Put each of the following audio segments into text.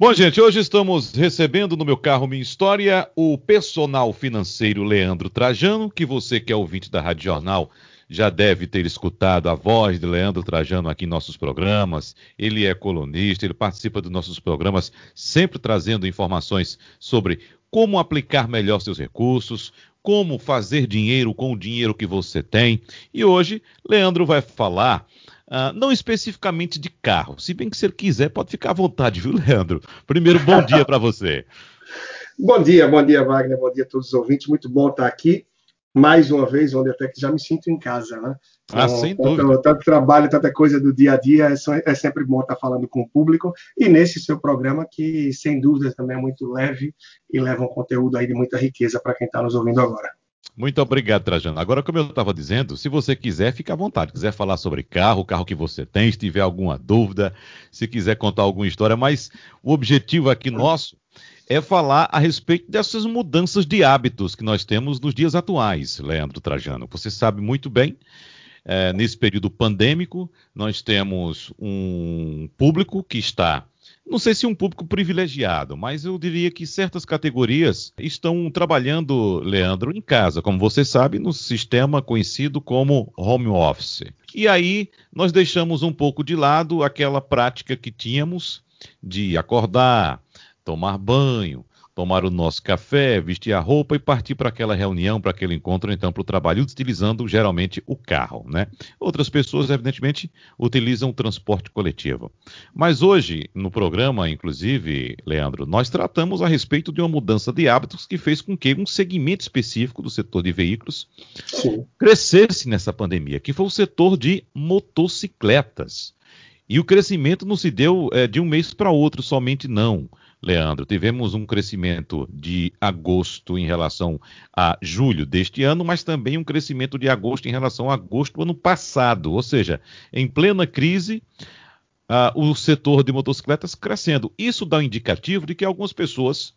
Bom, gente, hoje estamos recebendo no meu carro Minha História o personal financeiro Leandro Trajano, que você que é ouvinte da Rádio Jornal já deve ter escutado a voz de Leandro Trajano aqui em nossos programas. Ele é colunista, ele participa dos nossos programas, sempre trazendo informações sobre como aplicar melhor seus recursos, como fazer dinheiro com o dinheiro que você tem. E hoje, Leandro vai falar. Uh, não especificamente de carro, se bem que se ele quiser, pode ficar à vontade, viu, Leandro? Primeiro, bom dia para você. Bom dia, bom dia, Wagner, bom dia a todos os ouvintes. Muito bom estar aqui mais uma vez, onde até que já me sinto em casa, né? Ah, então, sem tanto, dúvida. Tanto trabalho, tanta coisa do dia a dia, é, é, sempre bom estar falando com o público. E nesse seu programa, que sem dúvida também é muito leve e leva um conteúdo aí de muita riqueza para quem está nos ouvindo agora. Muito obrigado, Trajano. Agora, como eu estava dizendo, se você quiser, fica à vontade. Quiser falar sobre carro, o carro que você tem, se tiver alguma dúvida, se quiser contar alguma história, mas o objetivo aqui nosso é falar a respeito dessas mudanças de hábitos que nós temos nos dias atuais, Leandro Trajano. Você sabe muito bem, é, nesse período pandêmico, nós temos um público que está não sei se um público privilegiado, mas eu diria que certas categorias estão trabalhando, Leandro, em casa, como você sabe, no sistema conhecido como home office. E aí nós deixamos um pouco de lado aquela prática que tínhamos de acordar, tomar banho, tomar o nosso café, vestir a roupa e partir para aquela reunião, para aquele encontro, então para o trabalho, utilizando geralmente o carro, né? Outras pessoas, evidentemente, utilizam o transporte coletivo. Mas hoje, no programa, inclusive, Leandro, nós tratamos a respeito de uma mudança de hábitos que fez com que um segmento específico do setor de veículos Sim. crescesse nessa pandemia, que foi o setor de motocicletas. E o crescimento não se deu é, de um mês para outro somente, não. Leandro, tivemos um crescimento de agosto em relação a julho deste ano, mas também um crescimento de agosto em relação a agosto do ano passado. Ou seja, em plena crise, uh, o setor de motocicletas crescendo. Isso dá um indicativo de que algumas pessoas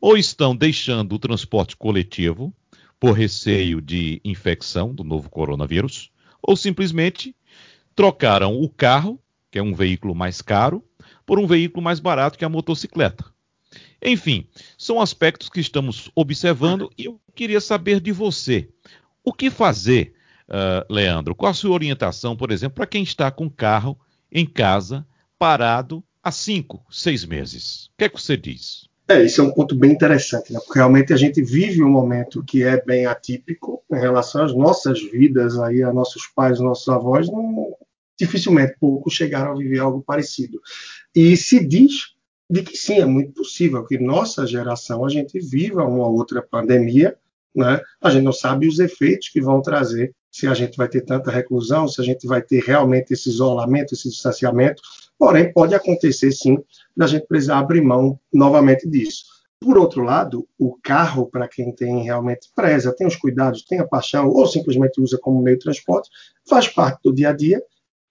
ou estão deixando o transporte coletivo por receio de infecção do novo coronavírus, ou simplesmente trocaram o carro, que é um veículo mais caro, por um veículo mais barato que a motocicleta. Enfim, são aspectos que estamos observando e eu queria saber de você. O que fazer, uh, Leandro? Qual a sua orientação, por exemplo, para quem está com carro em casa, parado há cinco, seis meses? O que é que você diz? É, isso é um ponto bem interessante, né? porque realmente a gente vive um momento que é bem atípico em relação às nossas vidas, aí, a nossos pais, nossos avós, não, dificilmente poucos chegaram a viver algo parecido. E se diz de que sim, é muito possível que nossa geração a gente viva uma outra pandemia, né? A gente não sabe os efeitos que vão trazer, se a gente vai ter tanta reclusão, se a gente vai ter realmente esse isolamento, esse distanciamento. Porém, pode acontecer sim da gente precisar abrir mão novamente disso. Por outro lado, o carro, para quem tem realmente preza, tem os cuidados, tem a paixão, ou simplesmente usa como meio de transporte, faz parte do dia a dia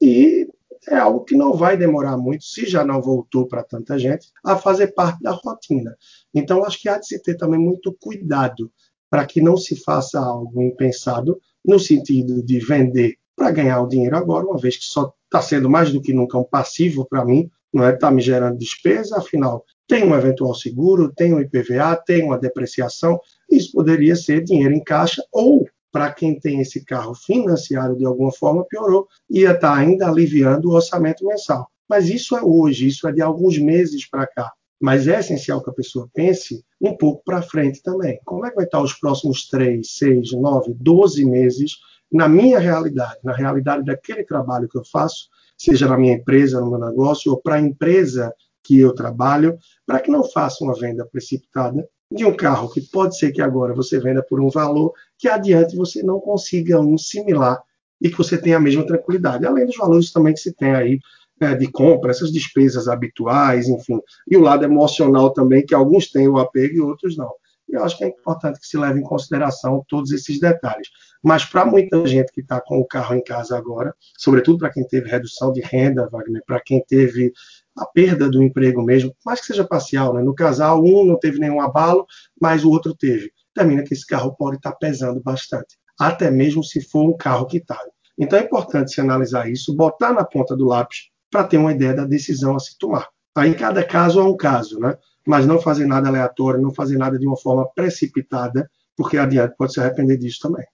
e é algo que não vai demorar muito, se já não voltou para tanta gente, a fazer parte da rotina. Então, acho que há de se ter também muito cuidado para que não se faça algo impensado, no sentido de vender para ganhar o dinheiro agora, uma vez que só está sendo mais do que nunca um passivo para mim, não é? Está me gerando despesa, afinal, tem um eventual seguro, tem um IPVA, tem uma depreciação, isso poderia ser dinheiro em caixa ou para quem tem esse carro financiado de alguma forma, piorou, ia estar tá ainda aliviando o orçamento mensal. Mas isso é hoje, isso é de alguns meses para cá. Mas é essencial que a pessoa pense um pouco para frente também. Como é que vai estar os próximos 3, 6, 9, 12 meses na minha realidade, na realidade daquele trabalho que eu faço, seja na minha empresa, no meu negócio, ou para a empresa que eu trabalho, para que não faça uma venda precipitada de um carro que pode ser que agora você venda por um valor que adiante você não consiga um similar e que você tenha a mesma tranquilidade. Além dos valores também que se tem aí é, de compra, essas despesas habituais, enfim. E o lado emocional também, que alguns têm o apego e outros não. Eu acho que é importante que se leve em consideração todos esses detalhes. Mas para muita gente que está com o carro em casa agora, sobretudo para quem teve redução de renda, Wagner, para quem teve a perda do emprego mesmo, mais que seja parcial, né? No casal, um não teve nenhum abalo, mas o outro teve. Termina que esse carro pode estar pesando bastante, até mesmo se for um carro quitado. Então é importante se analisar isso, botar na ponta do lápis para ter uma ideia da decisão a se tomar. Aí cada caso é um caso, né? Mas não fazer nada aleatório, não fazer nada de uma forma precipitada, porque adiante pode se arrepender disso também.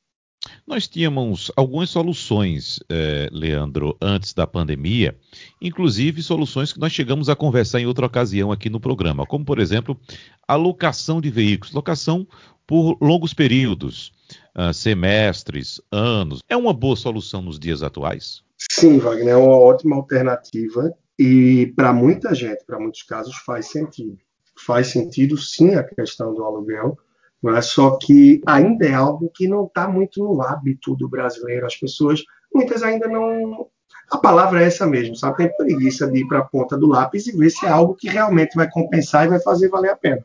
Nós tínhamos algumas soluções, eh, Leandro, antes da pandemia, inclusive soluções que nós chegamos a conversar em outra ocasião aqui no programa, como, por exemplo, a locação de veículos, locação por longos períodos, uh, semestres, anos. É uma boa solução nos dias atuais? Sim, Wagner, é uma ótima alternativa e para muita gente, para muitos casos, faz sentido. Faz sentido, sim, a questão do aluguel, mas só que ainda é algo que não está muito no hábito do brasileiro. As pessoas, muitas ainda não. A palavra é essa mesmo, sabe? Tem preguiça de ir para a ponta do lápis e ver se é algo que realmente vai compensar e vai fazer valer a pena.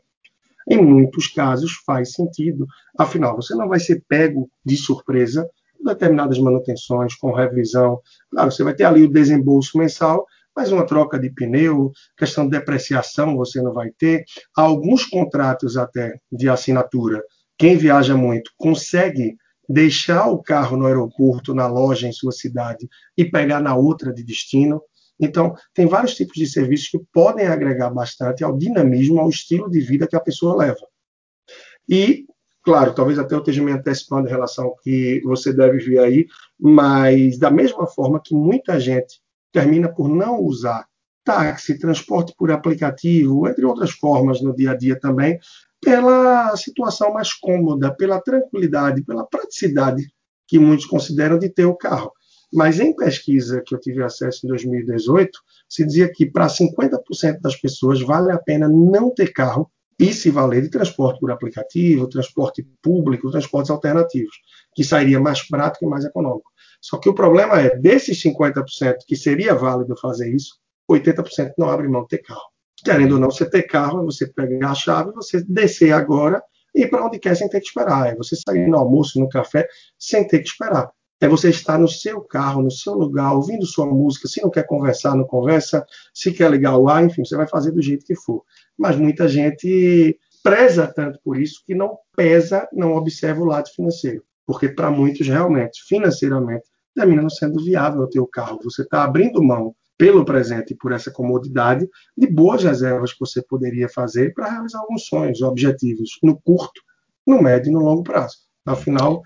Em muitos casos faz sentido, afinal, você não vai ser pego de surpresa determinadas manutenções, com revisão. Claro, você vai ter ali o desembolso mensal, mas uma troca de pneu, questão de depreciação você não vai ter. Há alguns contratos até de assinatura. Quem viaja muito consegue deixar o carro no aeroporto, na loja em sua cidade e pegar na outra de destino. Então, tem vários tipos de serviços que podem agregar bastante ao dinamismo, ao estilo de vida que a pessoa leva. E, claro, talvez até eu esteja me antecipando em relação ao que você deve vir aí, mas da mesma forma que muita gente termina por não usar táxi, transporte por aplicativo, entre outras formas no dia a dia também, pela situação mais cômoda, pela tranquilidade, pela praticidade que muitos consideram de ter o carro. Mas em pesquisa que eu tive acesso em 2018, se dizia que para 50% das pessoas vale a pena não ter carro e se valer de transporte por aplicativo, transporte público, transportes alternativos, que sairia mais prático e mais econômico. Só que o problema é, desses 50% que seria válido fazer isso, 80% não abre mão de ter carro. Querendo ou não, você ter carro, é você pegar a chave, você descer agora e ir para onde quer sem ter que esperar. É você sair no almoço, no café, sem ter que esperar. É você estar no seu carro, no seu lugar, ouvindo sua música. Se não quer conversar, não conversa. Se quer ligar o ar, enfim, você vai fazer do jeito que for. Mas muita gente preza tanto por isso que não pesa, não observa o lado financeiro porque para muitos realmente, financeiramente, termina não sendo viável o carro. Você está abrindo mão pelo presente e por essa comodidade de boas reservas que você poderia fazer para realizar alguns sonhos, objetivos no curto, no médio e no longo prazo. Afinal,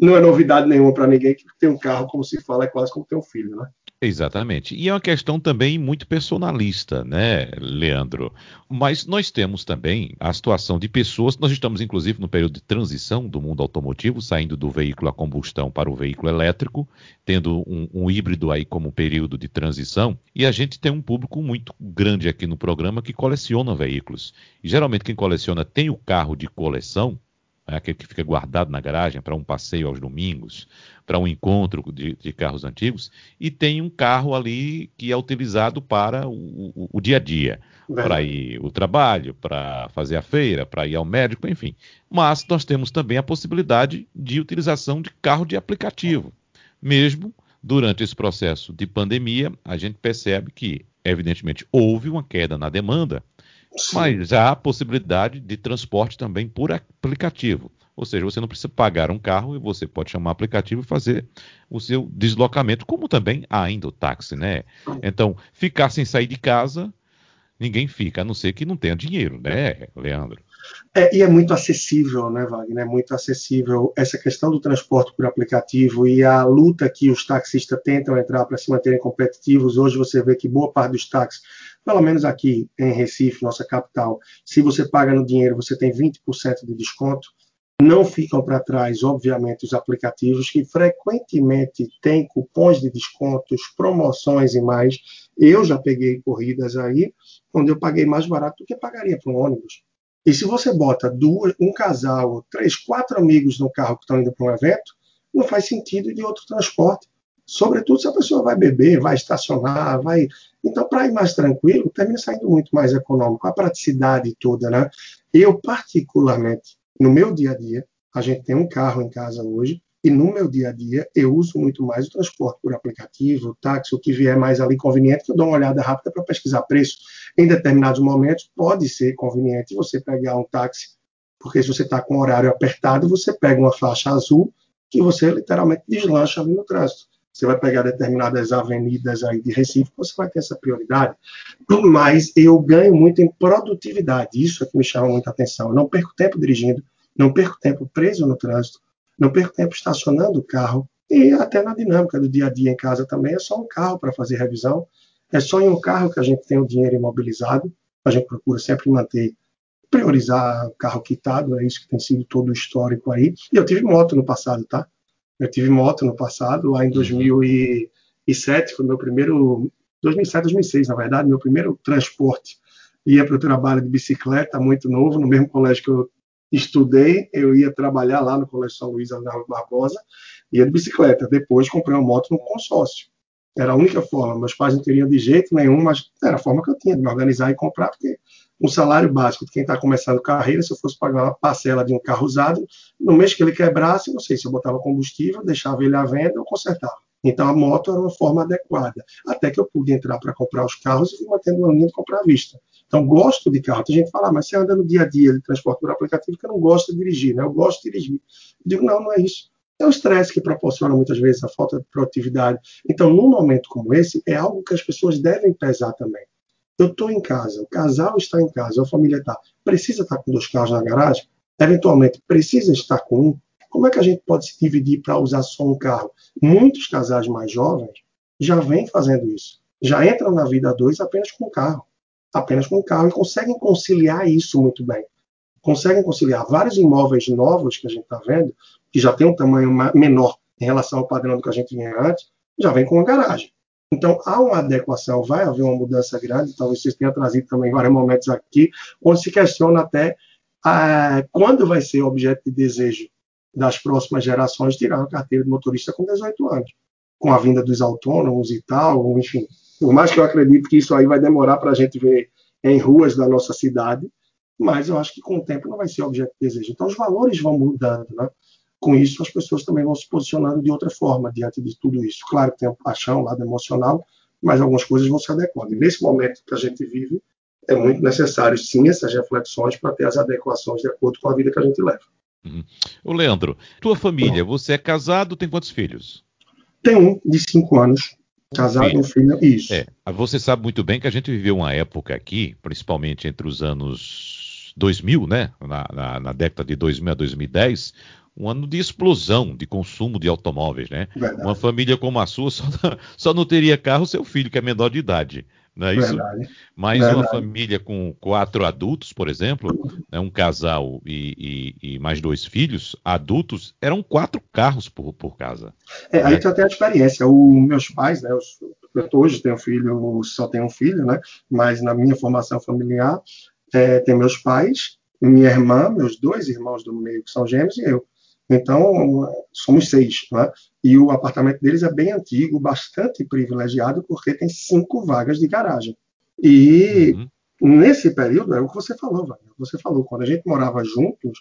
não é novidade nenhuma para ninguém que ter um carro, como se fala, é quase como ter um filho, né? Exatamente. E é uma questão também muito personalista, né, Leandro? Mas nós temos também a situação de pessoas, nós estamos inclusive no período de transição do mundo automotivo, saindo do veículo a combustão para o veículo elétrico, tendo um, um híbrido aí como período de transição, e a gente tem um público muito grande aqui no programa que coleciona veículos. E geralmente quem coleciona tem o carro de coleção, é aquele que fica guardado na garagem para um passeio aos domingos, para um encontro de, de, carros antigos, e tem um carro ali que é utilizado para o, o, o dia a dia, para ir ao trabalho, para fazer a feira, para ir ao médico, enfim. Mas nós temos também a possibilidade de utilização de carro de aplicativo. Mesmo durante esse processo de pandemia, a gente percebe que, evidentemente, houve uma queda na demanda mas há a possibilidade de transporte também por aplicativo. Ou seja, você não precisa pagar um carro e você pode chamar o aplicativo e fazer o seu deslocamento, como também ainda o táxi, né? Então, ficar sem sair de casa, ninguém fica, a não ser que não tenha dinheiro, né, Leandro? É, e é muito acessível, né, Wagner? É muito acessível essa questão do transporte por aplicativo e a luta que os taxistas tentam entrar para se manterem competitivos. Hoje você vê que boa parte dos táxis pelo menos aqui em Recife, nossa capital, se você paga no dinheiro, você tem 20% de desconto. Não ficam para trás, obviamente, os aplicativos que frequentemente têm cupons de descontos, promoções e mais. Eu já peguei corridas aí onde eu paguei mais barato do que pagaria para um ônibus. E se você bota duas, um casal, três, quatro amigos no carro que estão indo para um evento, não faz sentido de outro transporte. Sobretudo se a pessoa vai beber, vai estacionar, vai. Então, para ir mais tranquilo, termina saindo muito mais econômico, a praticidade toda, né? Eu, particularmente, no meu dia a dia, a gente tem um carro em casa hoje, e no meu dia a dia eu uso muito mais o transporte por aplicativo, o táxi, o que vier mais ali conveniente, que eu dou uma olhada rápida para pesquisar preço. Em determinados momentos pode ser conveniente você pegar um táxi, porque se você está com o horário apertado, você pega uma faixa azul que você literalmente deslancha ali no trânsito você vai pegar determinadas avenidas aí de Recife, você vai ter essa prioridade. Mas eu ganho muito em produtividade, isso é que me chama muita atenção. Eu não perco tempo dirigindo, não perco tempo preso no trânsito, não perco tempo estacionando o carro, e até na dinâmica do dia a dia em casa também, é só um carro para fazer revisão, é só em um carro que a gente tem o dinheiro imobilizado, a gente procura sempre manter, priorizar o carro quitado, é isso que tem sido todo o histórico aí. E eu tive moto no passado, tá? Eu tive moto no passado, lá em 2007, uhum. foi meu primeiro, 2007, 2006, na verdade, meu primeiro transporte. Ia para o trabalho de bicicleta, muito novo, no mesmo colégio que eu estudei, eu ia trabalhar lá no Colégio São Luís, na Rua Barbosa, ia de bicicleta. Depois comprei uma moto no consórcio. Era a única forma. Meus pais não queriam de jeito nenhum, mas era a forma que eu tinha de me organizar e comprar, porque um salário básico de quem está começando carreira, se eu fosse pagar uma parcela de um carro usado, no mês que ele quebrasse, não sei se eu botava combustível, deixava ele à venda ou consertava. Então a moto era uma forma adequada. Até que eu pude entrar para comprar os carros e fui mantendo uma linha de comprar à vista. Então gosto de carro. Tem gente que fala, ah, mas você anda no dia a dia de transporte por aplicativo que eu não gosto de dirigir, né? Eu gosto de dirigir. Eu digo, não, não é isso. É o estresse que proporciona muitas vezes a falta de produtividade. Então, num momento como esse, é algo que as pessoas devem pesar também. Eu estou em casa, o casal está em casa, a família está. Precisa estar com dois carros na garagem? Eventualmente, precisa estar com um? Como é que a gente pode se dividir para usar só um carro? Muitos casais mais jovens já vêm fazendo isso. Já entram na vida dois apenas com um carro. Apenas com um carro e conseguem conciliar isso muito bem. Conseguem conciliar vários imóveis novos que a gente está vendo, que já tem um tamanho menor em relação ao padrão do que a gente tinha antes, já vem com uma garagem. Então, há uma adequação, vai haver uma mudança grande, talvez vocês tenham trazido também vários momentos aqui, onde se questiona até ah, quando vai ser objeto de desejo das próximas gerações tirar a carteira de motorista com 18 anos, com a vinda dos autônomos e tal, enfim. Por mais que eu acredito que isso aí vai demorar para a gente ver em ruas da nossa cidade, mas eu acho que com o tempo não vai ser objeto de desejo. Então, os valores vão mudando, né? Com isso as pessoas também vão se posicionando de outra forma diante de tudo isso. Claro que tem a paixão, o lado emocional, mas algumas coisas vão se adequando. E nesse momento que a gente vive, é muito necessário, sim, essas reflexões para ter as adequações de acordo com a vida que a gente leva. Uhum. Ô Leandro, tua família, você é casado, tem quantos filhos? Tem um de cinco anos, casado, filho. um filho, isso. É, você sabe muito bem que a gente viveu uma época aqui, principalmente entre os anos 2000, né, na, na, na década de 2000 a 2010, um ano de explosão de consumo de automóveis, né? Verdade. Uma família como a sua só, só, não teria carro seu filho, que é menor de idade. Não é isso? Verdade. Mas Verdade. uma família com quatro adultos, por exemplo, né, um casal e, e, e, mais dois filhos, adultos, eram quatro carros por, por casa. É, né? Aí tu tem a experiência. O, meus pais, né, os, eu hoje tenho filho, só tenho um filho, né? Mas na minha formação familiar, é, tem meus pais, minha irmã, meus dois irmãos do meio que são gêmeos e eu. Então, somos seis. Né? E o apartamento deles é bem antigo, bastante privilegiado, porque tem cinco vagas de garagem. E uhum. nesse período, é o que você falou, Wagner. Você falou, quando a gente morava juntos,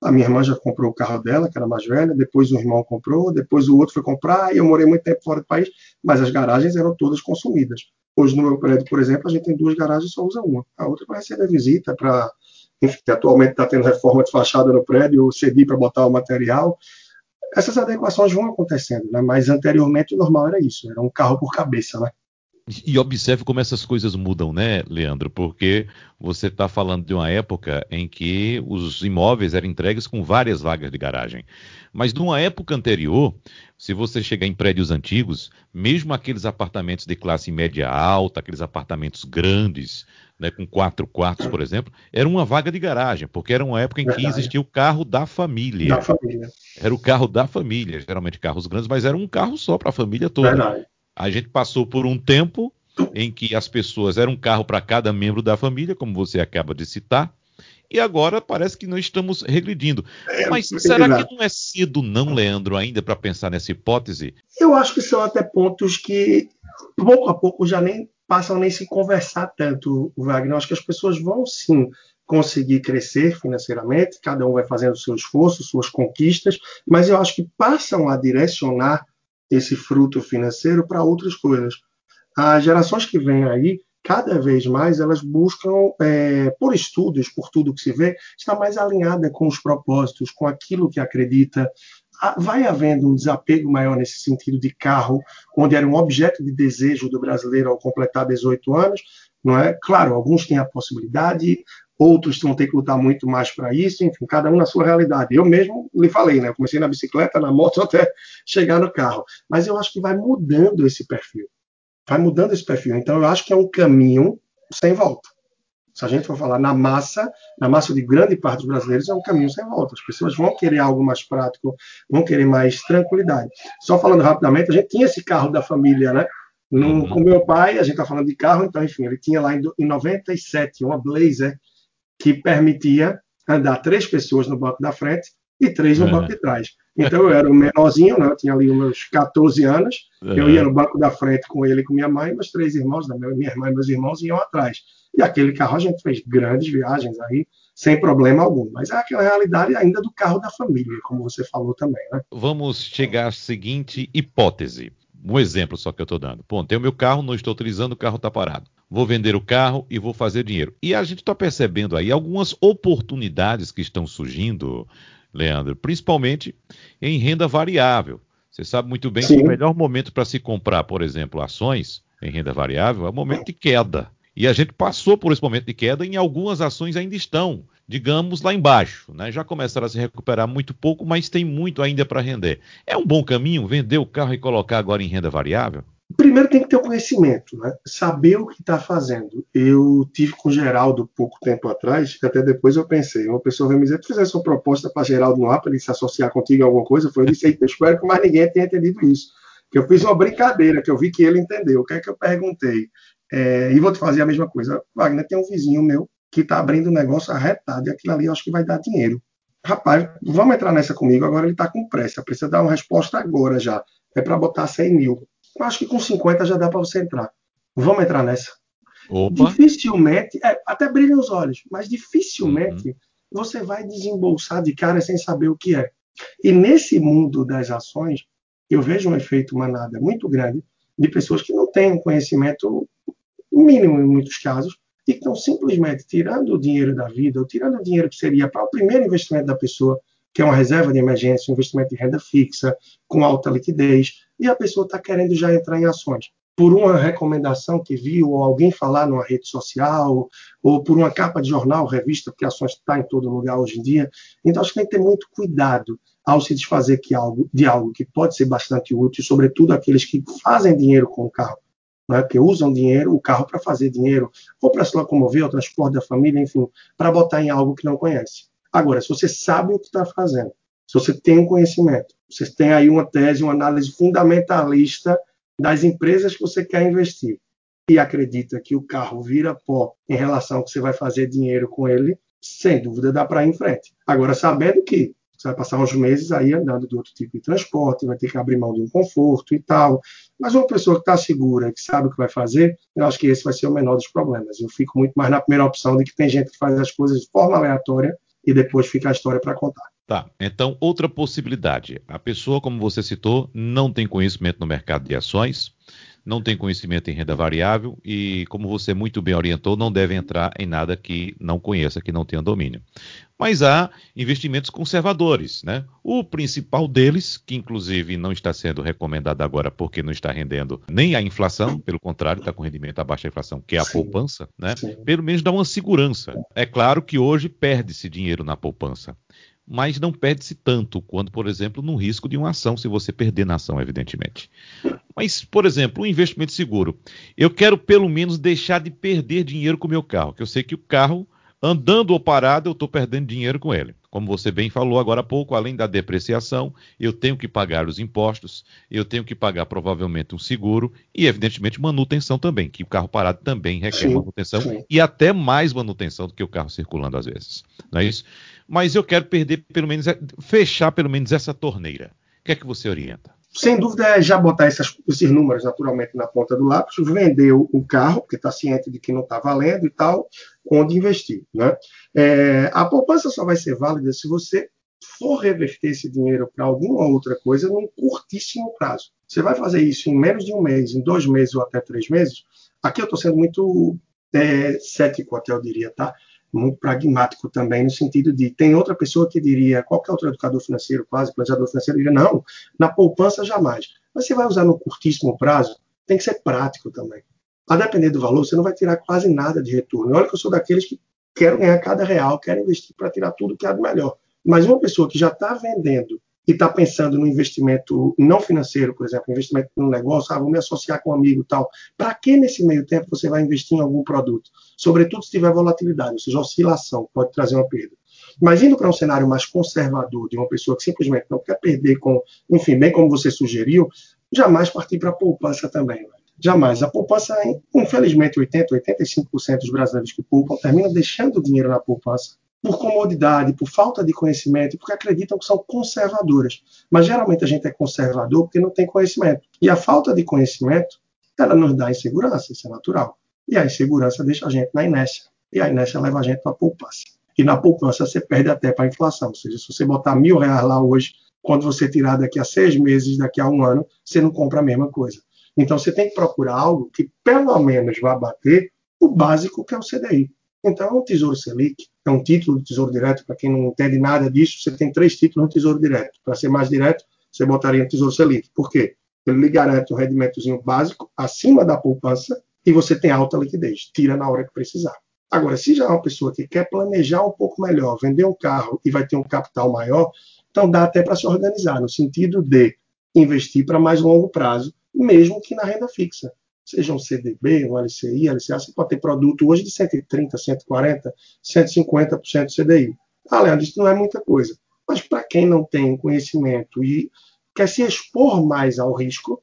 a minha irmã já comprou o carro dela, que era mais velha, depois o irmão comprou, depois o outro foi comprar, e eu morei muito tempo fora do país, mas as garagens eram todas consumidas. Hoje, no meu prédio, por exemplo, a gente tem duas garagens e só usa uma. A outra para receber visita, para enfim, atualmente está tendo reforma de fachada no prédio, cedi para botar o material. Essas adequações vão acontecendo, né? mas anteriormente o normal era isso, era um carro por cabeça, né? E observe como essas coisas mudam, né, Leandro? Porque você está falando de uma época em que os imóveis eram entregues com várias vagas de garagem. Mas numa época anterior, se você chegar em prédios antigos, mesmo aqueles apartamentos de classe média alta, aqueles apartamentos grandes, né, com quatro quartos, por exemplo, era uma vaga de garagem, porque era uma época em Verdade. que existia o carro da família. Da família. Era o carro da família, geralmente carros grandes, mas era um carro só para a família toda. Verdade. A gente passou por um tempo em que as pessoas eram um carro para cada membro da família, como você acaba de citar, e agora parece que nós estamos regredindo. É, Mas será que não é cedo, não, Leandro, ainda para pensar nessa hipótese? Eu acho que são até pontos que, pouco a pouco, já nem passam nem se conversar tanto, Wagner. Eu acho que as pessoas vão sim conseguir crescer financeiramente, cada um vai fazendo o seu esforço, suas conquistas, mas eu acho que passam a direcionar esse fruto financeiro para outras coisas. As gerações que vêm aí, cada vez mais, elas buscam, é, por estudos, por tudo que se vê, estar mais alinhada com os propósitos, com aquilo que acredita. vai havendo um desapego maior nesse sentido de carro, onde era um objeto de desejo do brasileiro ao completar 18 anos, não é? Claro, alguns têm a possibilidade, outros vão ter que lutar muito mais para isso, enfim, cada um na sua realidade. Eu mesmo lhe falei, né? Eu comecei na bicicleta, na moto, até chegar no carro. Mas eu acho que vai mudando esse perfil. Vai mudando esse perfil. Então, eu acho que é um caminho sem volta. Se a gente for falar na massa, na massa de grande parte dos brasileiros, é um caminho sem volta. As pessoas vão querer algo mais prático, vão querer mais tranquilidade. Só falando rapidamente, a gente tinha esse carro da família, né? No, uhum. Com meu pai, a gente está falando de carro, então, enfim, ele tinha lá em, em 97 uma Blazer que permitia andar três pessoas no banco da frente e três no é. banco de trás. Então eu era o menorzinho, né? eu tinha ali meus 14 anos, é. eu ia no banco da frente com ele e com minha mãe, meus três irmãos, minha irmã e meus irmãos iam atrás. E aquele carro a gente fez grandes viagens aí, sem problema algum. Mas é aquela realidade ainda do carro da família, como você falou também. Né? Vamos chegar à seguinte hipótese. Um exemplo só que eu estou dando. Bom, tenho meu carro, não estou utilizando, o carro está parado. Vou vender o carro e vou fazer dinheiro. E a gente está percebendo aí algumas oportunidades que estão surgindo, Leandro, principalmente em renda variável. Você sabe muito bem Sim. que o melhor momento para se comprar, por exemplo, ações em renda variável é o momento de queda. E a gente passou por esse momento de queda e algumas ações ainda estão, digamos, lá embaixo. Né? Já começaram a se recuperar muito pouco, mas tem muito ainda para render. É um bom caminho vender o carro e colocar agora em renda variável? Primeiro tem que ter o conhecimento, né? saber o que está fazendo. Eu tive com o Geraldo pouco tempo atrás, que até depois eu pensei, uma pessoa veio me dizer, tu fizesse uma proposta para Geraldo no ar, para ele se associar contigo em alguma coisa, foi eu disse, eu espero que mais ninguém tenha entendido isso. Que eu fiz uma brincadeira, que eu vi que ele entendeu. O que é que eu perguntei? É, e vou te fazer a mesma coisa. Wagner tem um vizinho meu que está abrindo um negócio arretado e aquilo ali eu acho que vai dar dinheiro. Rapaz, vamos entrar nessa comigo. Agora ele está com pressa, precisa dar uma resposta agora já. É para botar 100 mil. Eu acho que com 50 já dá para você entrar. Vamos entrar nessa. Opa. Dificilmente, é, até brilha os olhos, mas dificilmente uhum. você vai desembolsar de cara sem saber o que é. E nesse mundo das ações, eu vejo um efeito manada muito grande de pessoas que não têm um conhecimento mínimo em muitos casos, e que estão simplesmente tirando o dinheiro da vida, ou tirando o dinheiro que seria para o primeiro investimento da pessoa, que é uma reserva de emergência, um investimento de renda fixa, com alta liquidez, e a pessoa está querendo já entrar em ações. Por uma recomendação que viu, ou alguém falar numa rede social, ou por uma capa de jornal, revista, porque ações está em todo lugar hoje em dia. Então, acho que tem que ter muito cuidado ao se desfazer que algo, de algo que pode ser bastante útil, sobretudo aqueles que fazem dinheiro com o carro né, que usam dinheiro, o carro para fazer dinheiro, ou para se locomover, o transporte da família, enfim, para botar em algo que não conhece. Agora, se você sabe o que está fazendo, se você tem um conhecimento, você tem aí uma tese, uma análise fundamentalista das empresas que você quer investir e acredita que o carro vira pó em relação ao que você vai fazer dinheiro com ele, sem dúvida dá para ir em frente. Agora, sabendo que você vai passar uns meses aí andando de outro tipo de transporte, vai ter que abrir mão de um conforto e tal. Mas uma pessoa que está segura, que sabe o que vai fazer, eu acho que esse vai ser o menor dos problemas. Eu fico muito mais na primeira opção de que tem gente que faz as coisas de forma aleatória e depois fica a história para contar. Tá, então outra possibilidade. A pessoa, como você citou, não tem conhecimento no mercado de ações, não tem conhecimento em renda variável e, como você muito bem orientou, não deve entrar em nada que não conheça, que não tenha domínio. Mas há investimentos conservadores, né? O principal deles, que inclusive não está sendo recomendado agora porque não está rendendo nem a inflação, pelo contrário, está com rendimento abaixo da inflação, que é a Sim. poupança, né? Sim. Pelo menos dá uma segurança. É claro que hoje perde-se dinheiro na poupança mas não perde-se tanto quanto, por exemplo, no risco de uma ação, se você perder na ação, evidentemente. Mas, por exemplo, um investimento seguro. Eu quero pelo menos deixar de perder dinheiro com o meu carro, que eu sei que o carro, andando ou parado, eu estou perdendo dinheiro com ele. Como você bem falou agora há pouco, além da depreciação, eu tenho que pagar os impostos, eu tenho que pagar provavelmente um seguro e, evidentemente, manutenção também, que o carro parado também requer sim, manutenção sim. e até mais manutenção do que o carro circulando às vezes. Não é isso? Mas eu quero perder pelo menos, fechar pelo menos essa torneira. O que é que você orienta? Sem dúvida é já botar esses números naturalmente na ponta do lápis, vender o, o carro, porque está ciente de que não está valendo e tal, onde investir. Né? É, a poupança só vai ser válida se você for reverter esse dinheiro para alguma outra coisa num curtíssimo prazo. Você vai fazer isso em menos de um mês, em dois meses ou até três meses. Aqui eu estou sendo muito é, cético, até eu diria, tá? Muito pragmático também, no sentido de, tem outra pessoa que diria, qualquer outro educador financeiro, quase planejador financeiro, diria, não, na poupança jamais. Mas você vai usar no curtíssimo prazo, tem que ser prático também. A depender do valor, você não vai tirar quase nada de retorno. Olha que eu sou daqueles que quero ganhar cada real, quero investir para tirar tudo que há de melhor. Mas uma pessoa que já está vendendo e está pensando no investimento não financeiro, por exemplo, investimento no negócio, ah, vou me associar com um amigo tal. Para que nesse meio tempo você vai investir em algum produto? Sobretudo se tiver volatilidade, ou seja, oscilação, pode trazer uma perda. Mas indo para um cenário mais conservador, de uma pessoa que simplesmente não quer perder com, enfim, bem como você sugeriu, jamais partir para a poupança também. Né? Jamais. A poupança, infelizmente, 80%, 85% dos brasileiros que poupam terminam deixando o dinheiro na poupança por comodidade, por falta de conhecimento, porque acreditam que são conservadoras. Mas geralmente a gente é conservador porque não tem conhecimento. E a falta de conhecimento, ela nos dá insegurança, isso é natural. E a insegurança deixa a gente na inércia. E a inércia leva a gente para a poupança. E na poupança você perde até para a inflação. Ou seja, se você botar mil reais lá hoje, quando você tirar daqui a seis meses, daqui a um ano, você não compra a mesma coisa. Então você tem que procurar algo que pelo menos vá bater o básico que é o CDI. Então, o Tesouro Selic é um título do Tesouro Direto. Para quem não entende nada disso, você tem três títulos no Tesouro Direto. Para ser mais direto, você botaria no Tesouro Selic. Por quê? Ele lhe garante um rendimentozinho básico acima da poupança e você tem alta liquidez. Tira na hora que precisar. Agora, se já é uma pessoa que quer planejar um pouco melhor, vender um carro e vai ter um capital maior, então dá até para se organizar, no sentido de investir para mais longo prazo, mesmo que na renda fixa seja um CDB, um LCI, LCA, você pode ter produto hoje de 130, 140, 150% CDI. Ah, Leandro, isso não é muita coisa. Mas para quem não tem conhecimento e quer se expor mais ao risco,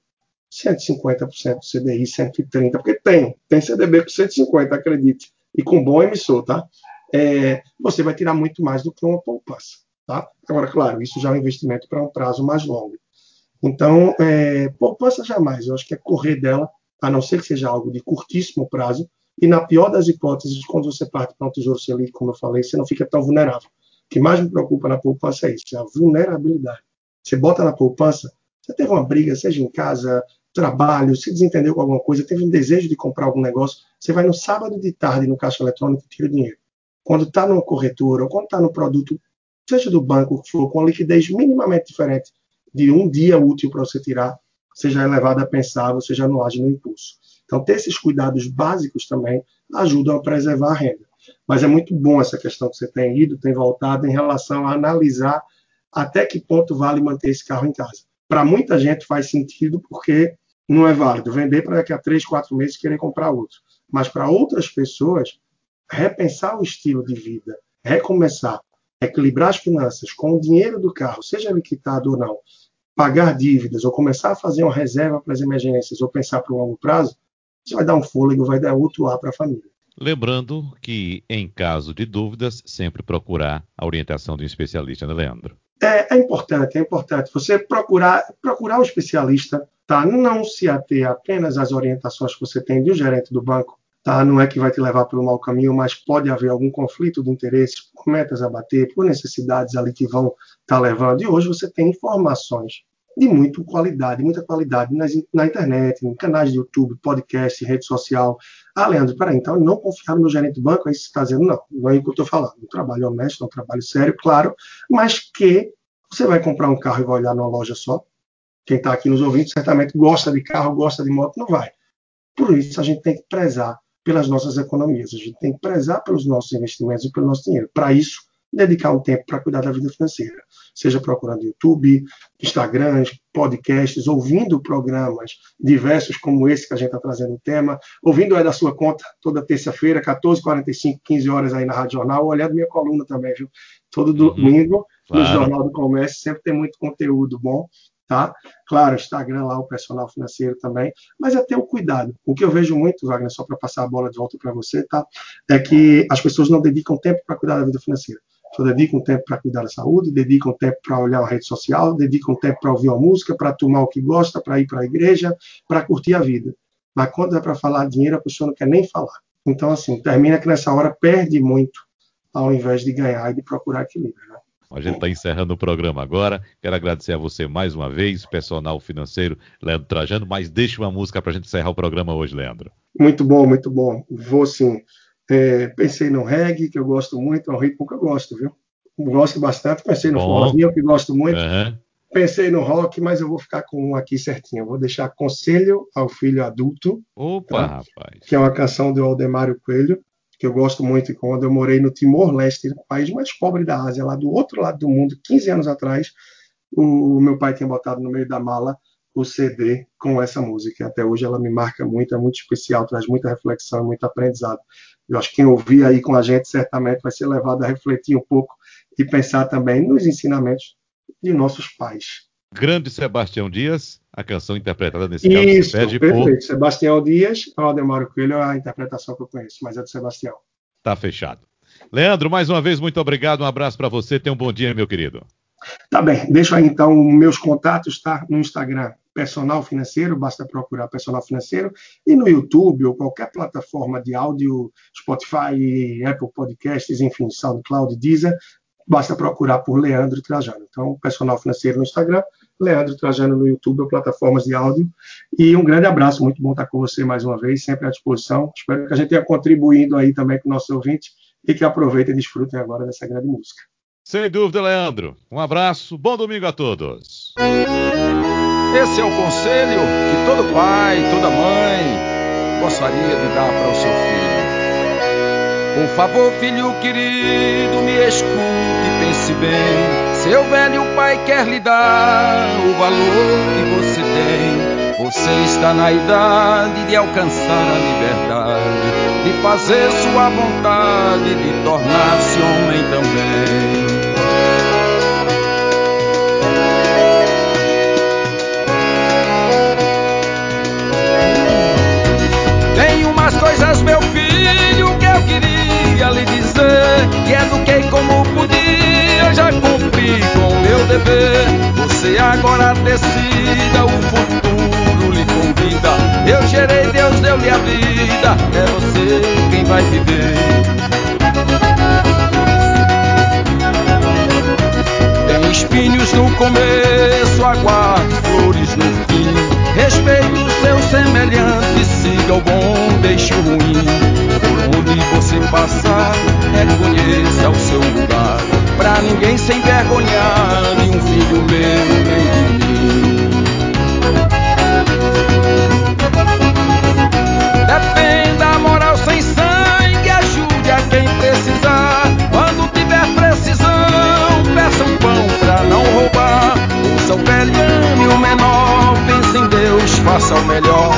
150% CDI, 130%, porque tem, tem CDB com 150%, acredite, e com bom emissor, tá? É, você vai tirar muito mais do que uma poupança, tá? Agora, claro, isso já é um investimento para um prazo mais longo. Então, é, poupança jamais, eu acho que é correr dela a não ser que seja algo de curtíssimo prazo, e na pior das hipóteses, quando você parte para um tesouro selic, como eu falei, você não fica tão vulnerável. O que mais me preocupa na poupança é isso, é a vulnerabilidade. Você bota na poupança, você teve uma briga, seja em casa, trabalho, se desentendeu com alguma coisa, teve um desejo de comprar algum negócio, você vai no sábado de tarde no caixa eletrônico e tira o dinheiro. Quando está numa corretora ou quando está no produto, seja do banco que for, com a liquidez minimamente diferente de um dia útil para você tirar, seja elevado a pensar, você já não age no impulso. Então, ter esses cuidados básicos também ajudam a preservar a renda. Mas é muito bom essa questão que você tem ido, tem voltado em relação a analisar até que ponto vale manter esse carro em casa. Para muita gente faz sentido porque não é válido vender para daqui a três, quatro meses querer comprar outro. Mas para outras pessoas, repensar o estilo de vida, recomeçar, equilibrar as finanças com o dinheiro do carro, seja ele quitado ou não, pagar dívidas ou começar a fazer uma reserva para as emergências ou pensar para o longo prazo, isso vai dar um fôlego, vai dar outro ar para a família. Lembrando que, em caso de dúvidas, sempre procurar a orientação de um especialista, né, Leandro? É, é importante, é importante você procurar, procurar um especialista, tá? Não se ater apenas às orientações que você tem do gerente do banco, tá? Não é que vai te levar para o mau caminho, mas pode haver algum conflito de interesses por metas a bater, por necessidades ali que vão estar tá levando. E hoje você tem informações de muita qualidade, muita qualidade nas, na internet, em canais de YouTube, podcast, rede social. Ah, Leandro, peraí, então não confiar no meu gerente do banco, aí você está dizendo, não, não é o que eu estou falando. Um trabalho honesto, um trabalho sério, claro, mas que você vai comprar um carro e vai olhar numa loja só. Quem está aqui nos ouvindo certamente gosta de carro, gosta de moto, não vai. Por isso, a gente tem que prezar pelas nossas economias. A gente tem que prezar pelos nossos investimentos e pelo nosso dinheiro. Para isso, dedicar um tempo para cuidar da vida financeira, seja procurando YouTube, Instagrams, podcasts, ouvindo programas diversos como esse que a gente está trazendo o tema, ouvindo é da sua conta toda terça-feira, 14h45, 15 horas aí na Rádio Jornal, olhando minha coluna também, viu? Todo uhum, domingo claro. no Jornal do Comércio, sempre tem muito conteúdo bom tá? Claro, Instagram lá, o personal financeiro também, mas é ter o cuidado. O que eu vejo muito, Wagner, só para passar a bola de volta para você, tá? É que as pessoas não dedicam tempo para cuidar da vida financeira. Só dedicam tempo para cuidar da saúde, dedicam tempo para olhar a rede social, dedicam tempo para ouvir uma música, para tomar o que gosta, para ir para a igreja, para curtir a vida. Mas quando é para falar dinheiro, a pessoa não quer nem falar. Então, assim, termina que nessa hora perde muito, ao invés de ganhar e de procurar equilíbrio. Né? A gente está encerrando o programa agora. Quero agradecer a você mais uma vez, personal financeiro Leandro Trajano, mas deixa uma música para a gente encerrar o programa hoje, Leandro. Muito bom, muito bom. Vou sim. É, pensei no reggae, que eu gosto muito, é um ritmo que eu gosto, viu? Gosto bastante. Pensei no forrozinho, que gosto muito. Uhum. Pensei no rock, mas eu vou ficar com um aqui certinho. Eu vou deixar Conselho ao Filho Adulto. Opa, tá? rapaz. Que é uma canção do Aldemário Coelho, que eu gosto muito. Quando eu morei no Timor-Leste, o país mais pobre da Ásia, lá do outro lado do mundo, 15 anos atrás, o, o meu pai tinha botado no meio da mala o CD com essa música. Até hoje ela me marca muito, é muito especial, traz muita reflexão, muito aprendizado. Eu acho que quem ouvir aí com a gente certamente vai ser levado a refletir um pouco e pensar também nos ensinamentos de nossos pais. Grande Sebastião Dias, a canção interpretada nesse caso. Isso, perfeito. Por... Sebastião Dias, Aldemaro Coelho a interpretação que eu conheço, mas é do Sebastião. Tá fechado. Leandro, mais uma vez, muito obrigado. Um abraço para você. Tenha um bom dia, meu querido. Tá bem. Deixa aí, então, meus contatos, tá? No Instagram, Personal Financeiro, basta procurar Personal Financeiro, e no YouTube ou qualquer plataforma de áudio, Spotify, Apple Podcasts, enfim, SoundCloud, Deezer, basta procurar por Leandro Trajano. Então, Personal Financeiro no Instagram, Leandro Trajano no YouTube ou plataformas de áudio. E um grande abraço, muito bom estar com você mais uma vez, sempre à disposição. Espero que a gente tenha contribuído aí também com nossos ouvintes e que aproveitem e desfrutem agora dessa grande música. Sem dúvida, Leandro. Um abraço, bom domingo a todos. Esse é o conselho que todo pai, toda mãe gostaria de dar para o seu filho. Por favor, filho querido, me escute pense bem. Seu velho pai quer lhe dar o valor que você tem. Você está na idade de alcançar a liberdade, de fazer sua vontade, de tornar-se homem também. coisas, meu filho, que eu queria lhe dizer. Que eduquei como podia, dever. Você agora decida, o futuro lhe convida. Eu gerei, Deus deu-lhe a vida, é você quem vai viver. Tem espinhos no começo, aguarde flores no fim. Respeite o seu semelhante, siga o bom, deixe o ruim. Por onde você passar, reconheça o seu lugar. Pra ninguém se envergonhar de um filho meu, de mim. Defenda a moral sem sangue, ajude a quem precisar. Quando tiver precisão, peça um pão pra não roubar. Ouça o velhão e o menor, pense em Deus, faça o melhor.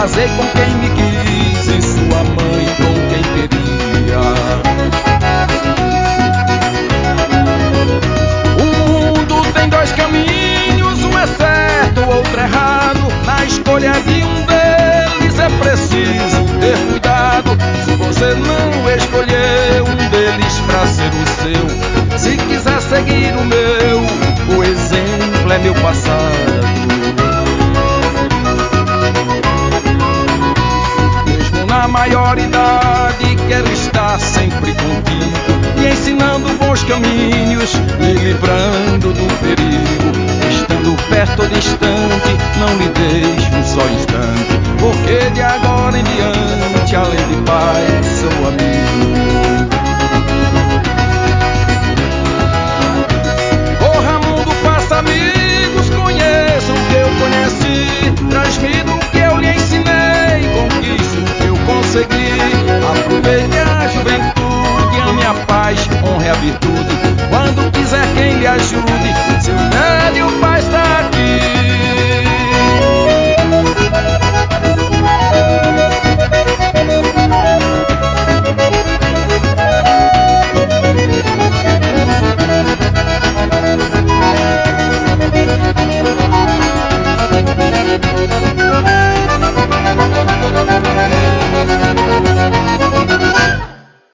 Casei com quem me quis